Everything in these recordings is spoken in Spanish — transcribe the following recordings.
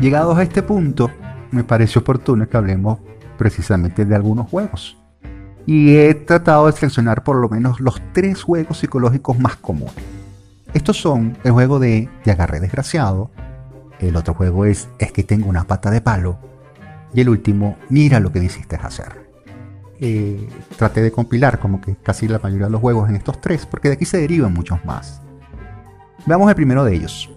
Llegados a este punto, me parece oportuno que hablemos precisamente de algunos juegos. Y he tratado de seleccionar por lo menos los tres juegos psicológicos más comunes. Estos son el juego de Te agarré desgraciado, el otro juego es Es que tengo una pata de palo, y el último, Mira lo que me hiciste hacer. Eh, traté de compilar como que casi la mayoría de los juegos en estos tres, porque de aquí se derivan muchos más. Veamos el primero de ellos.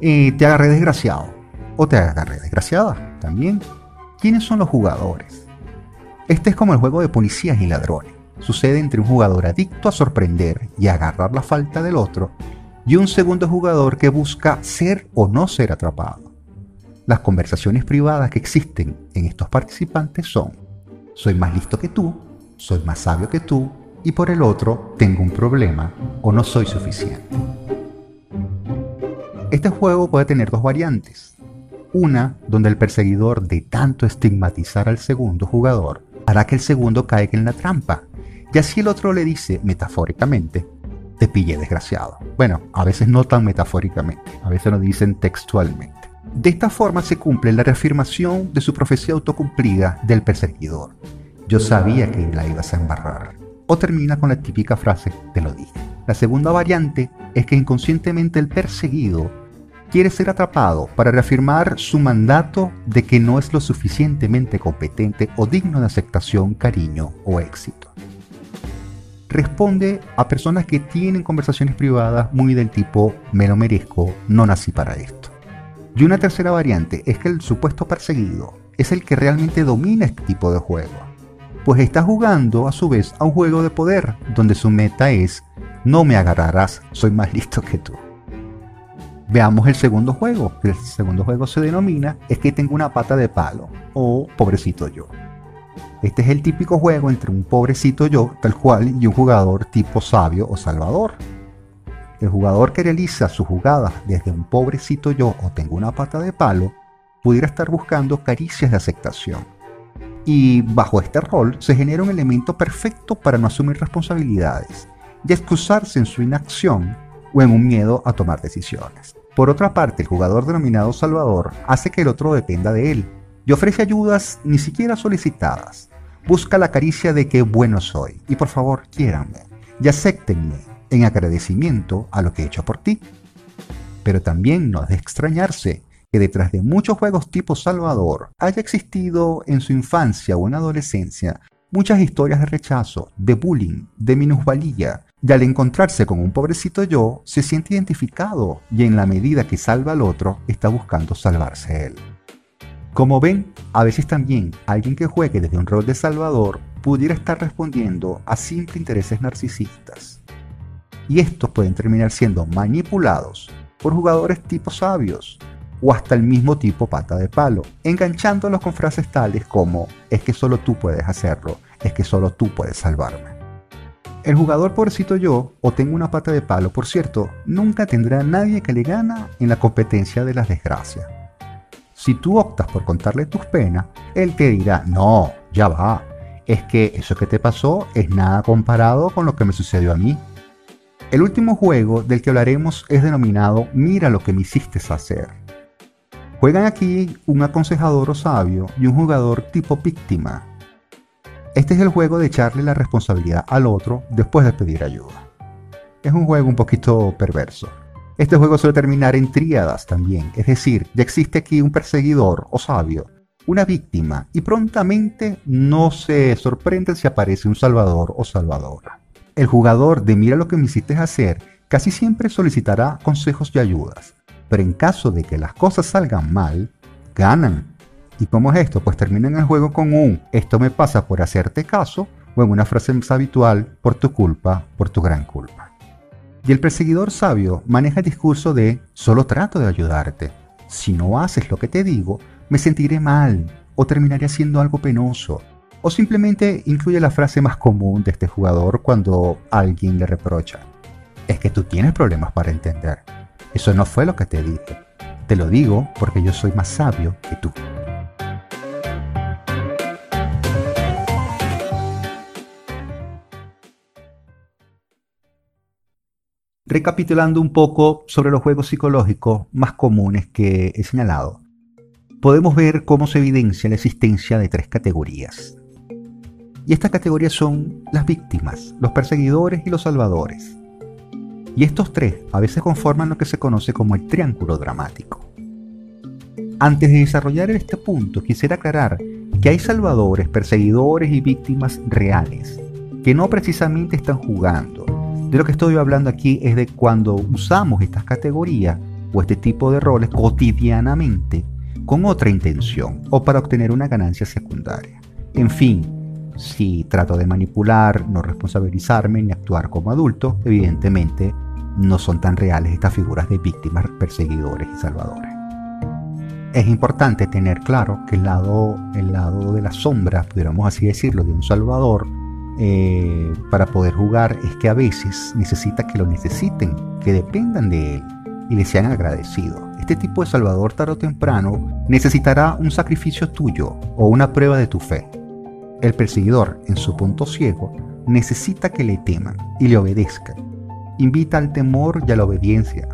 Eh, te agarré desgraciado, o te agarré desgraciada, también. ¿Quiénes son los jugadores? Este es como el juego de policías y ladrones. Sucede entre un jugador adicto a sorprender y agarrar la falta del otro y un segundo jugador que busca ser o no ser atrapado. Las conversaciones privadas que existen en estos participantes son, soy más listo que tú, soy más sabio que tú, y por el otro, tengo un problema o no soy suficiente. Este juego puede tener dos variantes. Una donde el perseguidor de tanto estigmatizar al segundo jugador hará que el segundo caiga en la trampa, y así el otro le dice, metafóricamente, te pille desgraciado. Bueno, a veces no tan metafóricamente, a veces lo dicen textualmente. De esta forma se cumple la reafirmación de su profecía autocumplida del perseguidor. Yo sabía que la ibas a embarrar. O termina con la típica frase, te lo dije. La segunda variante es que inconscientemente el perseguido quiere ser atrapado para reafirmar su mandato de que no es lo suficientemente competente o digno de aceptación, cariño o éxito responde a personas que tienen conversaciones privadas muy del tipo me lo merezco, no nací para esto. Y una tercera variante es que el supuesto perseguido es el que realmente domina este tipo de juego, pues está jugando a su vez a un juego de poder donde su meta es no me agarrarás, soy más listo que tú. Veamos el segundo juego. El segundo juego se denomina es que tengo una pata de palo o pobrecito yo. Este es el típico juego entre un pobrecito yo, tal cual, y un jugador tipo sabio o salvador. El jugador que realiza su jugada desde un pobrecito yo o tengo una pata de palo, pudiera estar buscando caricias de aceptación. Y bajo este rol se genera un elemento perfecto para no asumir responsabilidades y excusarse en su inacción o en un miedo a tomar decisiones. Por otra parte, el jugador denominado Salvador hace que el otro dependa de él y ofrece ayudas ni siquiera solicitadas, busca la caricia de que bueno soy y por favor quiéranme y acéptenme en agradecimiento a lo que he hecho por ti. Pero también no es de extrañarse que detrás de muchos juegos tipo Salvador haya existido en su infancia o en adolescencia muchas historias de rechazo, de bullying, de minusvalía, y al encontrarse con un pobrecito yo, se siente identificado y en la medida que salva al otro, está buscando salvarse él. Como ven, a veces también alguien que juegue desde un rol de salvador pudiera estar respondiendo a simples intereses narcisistas. Y estos pueden terminar siendo manipulados por jugadores tipo sabios o hasta el mismo tipo pata de palo, enganchándolos con frases tales como es que solo tú puedes hacerlo, es que solo tú puedes salvarme. El jugador pobrecito yo, o tengo una pata de palo, por cierto, nunca tendrá nadie que le gana en la competencia de las desgracias si tú optas por contarle tus penas, él te dirá, no, ya va, es que eso que te pasó es nada comparado con lo que me sucedió a mí. El último juego del que hablaremos es denominado Mira lo que me hiciste hacer. Juegan aquí un aconsejador o sabio y un jugador tipo víctima. Este es el juego de echarle la responsabilidad al otro después de pedir ayuda. Es un juego un poquito perverso. Este juego suele terminar en tríadas también, es decir, ya existe aquí un perseguidor o sabio, una víctima, y prontamente no se sorprende si aparece un salvador o salvadora. El jugador de Mira lo que me hiciste hacer casi siempre solicitará consejos y ayudas, pero en caso de que las cosas salgan mal, ganan. ¿Y cómo es esto? Pues terminan el juego con un esto me pasa por hacerte caso o en una frase más habitual por tu culpa, por tu gran culpa. Y el perseguidor sabio maneja el discurso de solo trato de ayudarte. Si no haces lo que te digo, me sentiré mal o terminaré haciendo algo penoso. O simplemente incluye la frase más común de este jugador cuando alguien le reprocha. Es que tú tienes problemas para entender. Eso no fue lo que te dije. Te lo digo porque yo soy más sabio que tú. Recapitulando un poco sobre los juegos psicológicos más comunes que he señalado, podemos ver cómo se evidencia la existencia de tres categorías. Y estas categorías son las víctimas, los perseguidores y los salvadores. Y estos tres a veces conforman lo que se conoce como el triángulo dramático. Antes de desarrollar este punto, quisiera aclarar que hay salvadores, perseguidores y víctimas reales, que no precisamente están jugando. De lo que estoy hablando aquí es de cuando usamos estas categorías o este tipo de roles cotidianamente con otra intención o para obtener una ganancia secundaria. En fin, si trato de manipular, no responsabilizarme ni actuar como adulto, evidentemente no son tan reales estas figuras de víctimas, perseguidores y salvadores. Es importante tener claro que el lado, el lado de la sombra, pudiéramos así decirlo, de un salvador, eh, para poder jugar es que a veces necesita que lo necesiten, que dependan de él y le sean agradecidos. Este tipo de salvador tarde o temprano necesitará un sacrificio tuyo o una prueba de tu fe. El perseguidor, en su punto ciego, necesita que le teman y le obedezcan. Invita al temor y a la obediencia.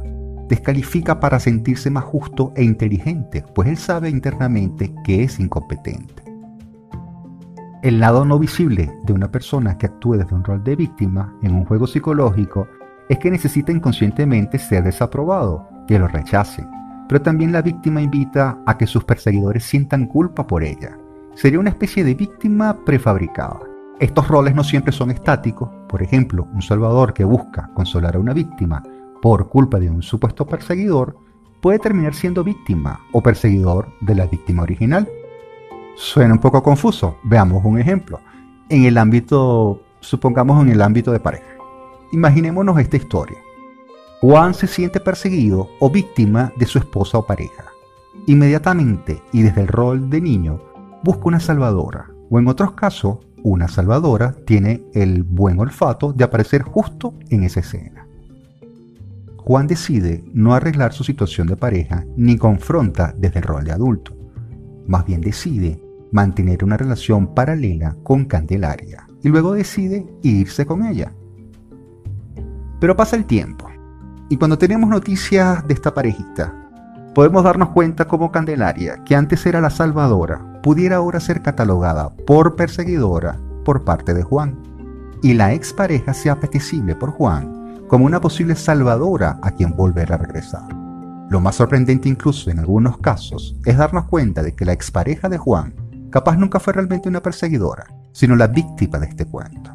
Descalifica para sentirse más justo e inteligente, pues él sabe internamente que es incompetente. El lado no visible de una persona que actúe desde un rol de víctima en un juego psicológico es que necesita inconscientemente ser desaprobado, que lo rechacen, pero también la víctima invita a que sus perseguidores sientan culpa por ella, sería una especie de víctima prefabricada. Estos roles no siempre son estáticos, por ejemplo, un salvador que busca consolar a una víctima por culpa de un supuesto perseguidor puede terminar siendo víctima o perseguidor de la víctima original. Suena un poco confuso, veamos un ejemplo. En el ámbito, supongamos en el ámbito de pareja. Imaginémonos esta historia. Juan se siente perseguido o víctima de su esposa o pareja. Inmediatamente y desde el rol de niño, busca una salvadora, o en otros casos, una salvadora tiene el buen olfato de aparecer justo en esa escena. Juan decide no arreglar su situación de pareja ni confronta desde el rol de adulto. Más bien decide mantener una relación paralela con Candelaria y luego decide irse con ella. Pero pasa el tiempo y cuando tenemos noticias de esta parejita, podemos darnos cuenta cómo Candelaria, que antes era la salvadora, pudiera ahora ser catalogada por perseguidora por parte de Juan, y la expareja sea apetecible por Juan como una posible salvadora a quien volver a regresar. Lo más sorprendente incluso en algunos casos es darnos cuenta de que la expareja de Juan capaz nunca fue realmente una perseguidora, sino la víctima de este cuento.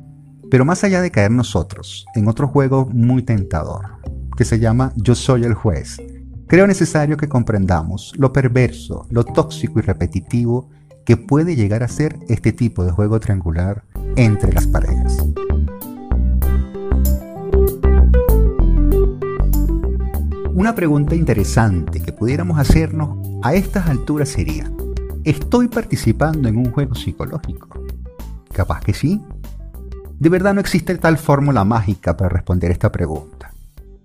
Pero más allá de caer nosotros en otro juego muy tentador, que se llama Yo soy el juez, creo necesario que comprendamos lo perverso, lo tóxico y repetitivo que puede llegar a ser este tipo de juego triangular entre las parejas. Una pregunta interesante que pudiéramos hacernos a estas alturas sería, ¿estoy participando en un juego psicológico? Capaz que sí. De verdad no existe tal fórmula mágica para responder esta pregunta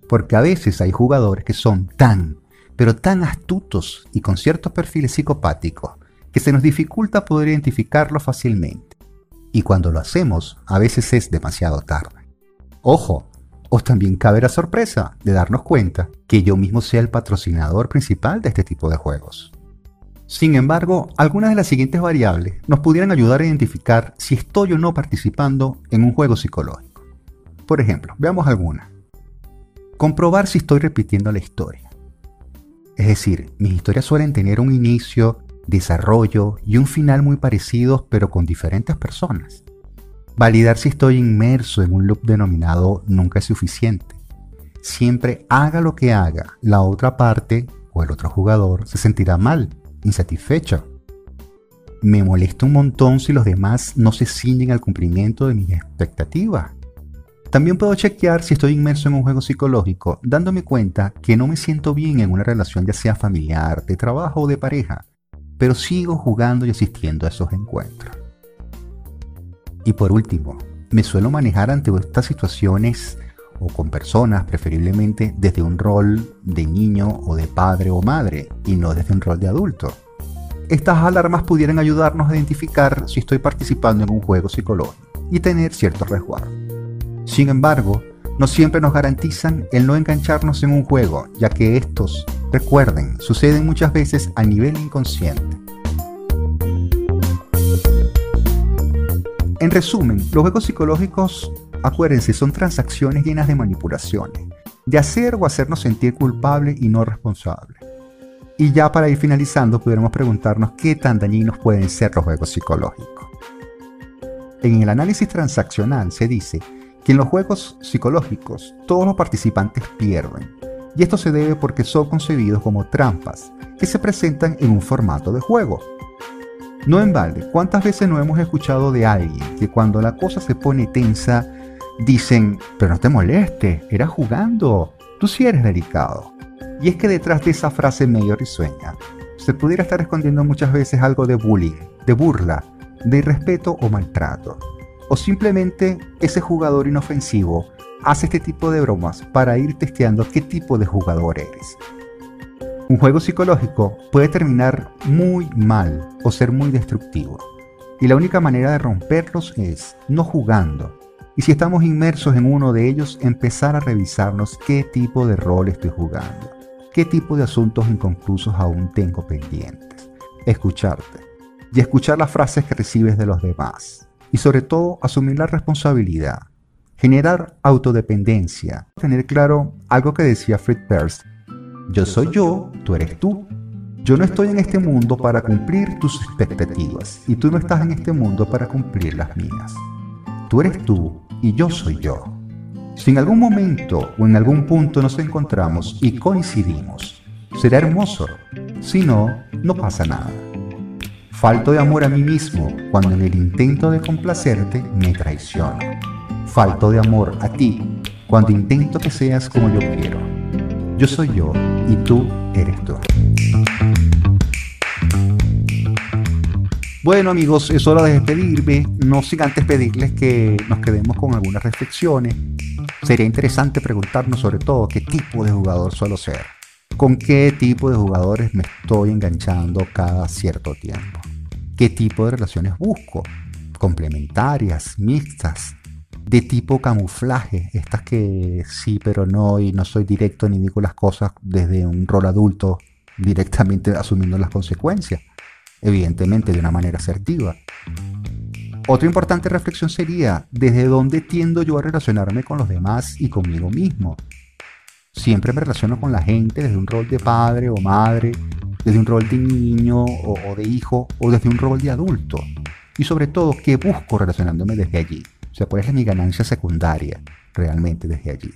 porque a veces hay jugadores que son tan, pero tan astutos y con ciertos perfiles psicopáticos que se nos dificulta poder identificarlos fácilmente. Y cuando lo hacemos, a veces es demasiado tarde. Ojo, os también cabe la sorpresa de darnos cuenta que yo mismo sea el patrocinador principal de este tipo de juegos. Sin embargo, algunas de las siguientes variables nos pudieran ayudar a identificar si estoy o no participando en un juego psicológico. Por ejemplo, veamos algunas. Comprobar si estoy repitiendo la historia. Es decir, mis historias suelen tener un inicio, desarrollo y un final muy parecidos pero con diferentes personas. Validar si estoy inmerso en un loop denominado nunca es suficiente. Siempre haga lo que haga, la otra parte o el otro jugador se sentirá mal, insatisfecho. Me molesta un montón si los demás no se ciñen al cumplimiento de mis expectativas. También puedo chequear si estoy inmerso en un juego psicológico, dándome cuenta que no me siento bien en una relación ya sea familiar, de trabajo o de pareja, pero sigo jugando y asistiendo a esos encuentros. Y por último, me suelo manejar ante estas situaciones o con personas, preferiblemente desde un rol de niño o de padre o madre, y no desde un rol de adulto. Estas alarmas pudieran ayudarnos a identificar si estoy participando en un juego psicológico y tener cierto resguardo. Sin embargo, no siempre nos garantizan el no engancharnos en un juego, ya que estos Recuerden, suceden muchas veces a nivel inconsciente. En resumen, los juegos psicológicos, acuérdense, son transacciones llenas de manipulaciones, de hacer o hacernos sentir culpable y no responsable. Y ya para ir finalizando, pudiéramos preguntarnos qué tan dañinos pueden ser los juegos psicológicos. En el análisis transaccional se dice que en los juegos psicológicos todos los participantes pierden, y esto se debe porque son concebidos como trampas que se presentan en un formato de juego. No en balde, ¿cuántas veces no hemos escuchado de alguien que cuando la cosa se pone tensa dicen, pero no te molestes, era jugando, tú sí eres delicado? Y es que detrás de esa frase medio risueña, se pudiera estar escondiendo muchas veces algo de bullying, de burla, de irrespeto o maltrato. O simplemente ese jugador inofensivo hace este tipo de bromas para ir testeando qué tipo de jugador eres. Un juego psicológico puede terminar muy mal o ser muy destructivo. Y la única manera de romperlos es no jugando. Y si estamos inmersos en uno de ellos, empezar a revisarnos qué tipo de rol estoy jugando. Qué tipo de asuntos inconclusos aún tengo pendientes. Escucharte. Y escuchar las frases que recibes de los demás. Y sobre todo, asumir la responsabilidad. Generar autodependencia. Tener claro algo que decía Fred Perls yo soy yo, tú eres tú. Yo no estoy en este mundo para cumplir tus expectativas y tú no estás en este mundo para cumplir las mías. Tú eres tú y yo soy yo. Si en algún momento o en algún punto nos encontramos y coincidimos, será hermoso. Si no, no pasa nada. Falto de amor a mí mismo cuando en el intento de complacerte me traiciono. Falto de amor a ti cuando intento que seas como yo quiero. Yo soy yo y tú eres tú. Bueno amigos, es hora de despedirme, no sin antes pedirles que nos quedemos con algunas reflexiones. Sería interesante preguntarnos sobre todo qué tipo de jugador suelo ser, con qué tipo de jugadores me estoy enganchando cada cierto tiempo, qué tipo de relaciones busco, complementarias, mixtas, de tipo camuflaje, estas que sí pero no y no soy directo ni digo las cosas desde un rol adulto directamente asumiendo las consecuencias, evidentemente de una manera asertiva. Otra importante reflexión sería, ¿desde dónde tiendo yo a relacionarme con los demás y conmigo mismo? Siempre me relaciono con la gente desde un rol de padre o madre, desde un rol de niño o, o de hijo o desde un rol de adulto. Y sobre todo, ¿qué busco relacionándome desde allí? sea, cuál es mi ganancia secundaria realmente desde allí.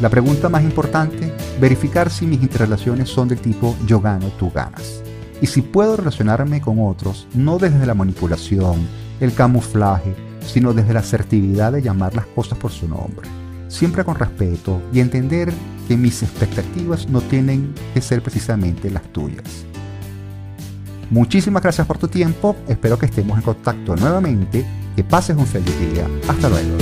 La pregunta más importante, verificar si mis interrelaciones son del tipo yo gano, tú ganas. Y si puedo relacionarme con otros, no desde la manipulación, el camuflaje, sino desde la asertividad de llamar las cosas por su nombre. Siempre con respeto y entender que mis expectativas no tienen que ser precisamente las tuyas. Muchísimas gracias por tu tiempo, espero que estemos en contacto nuevamente que pases un feliz día. Hasta luego.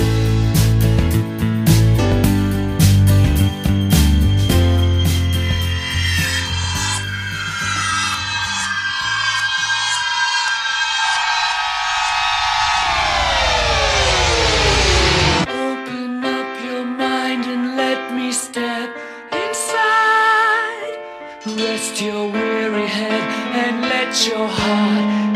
rest your weary head and let your heart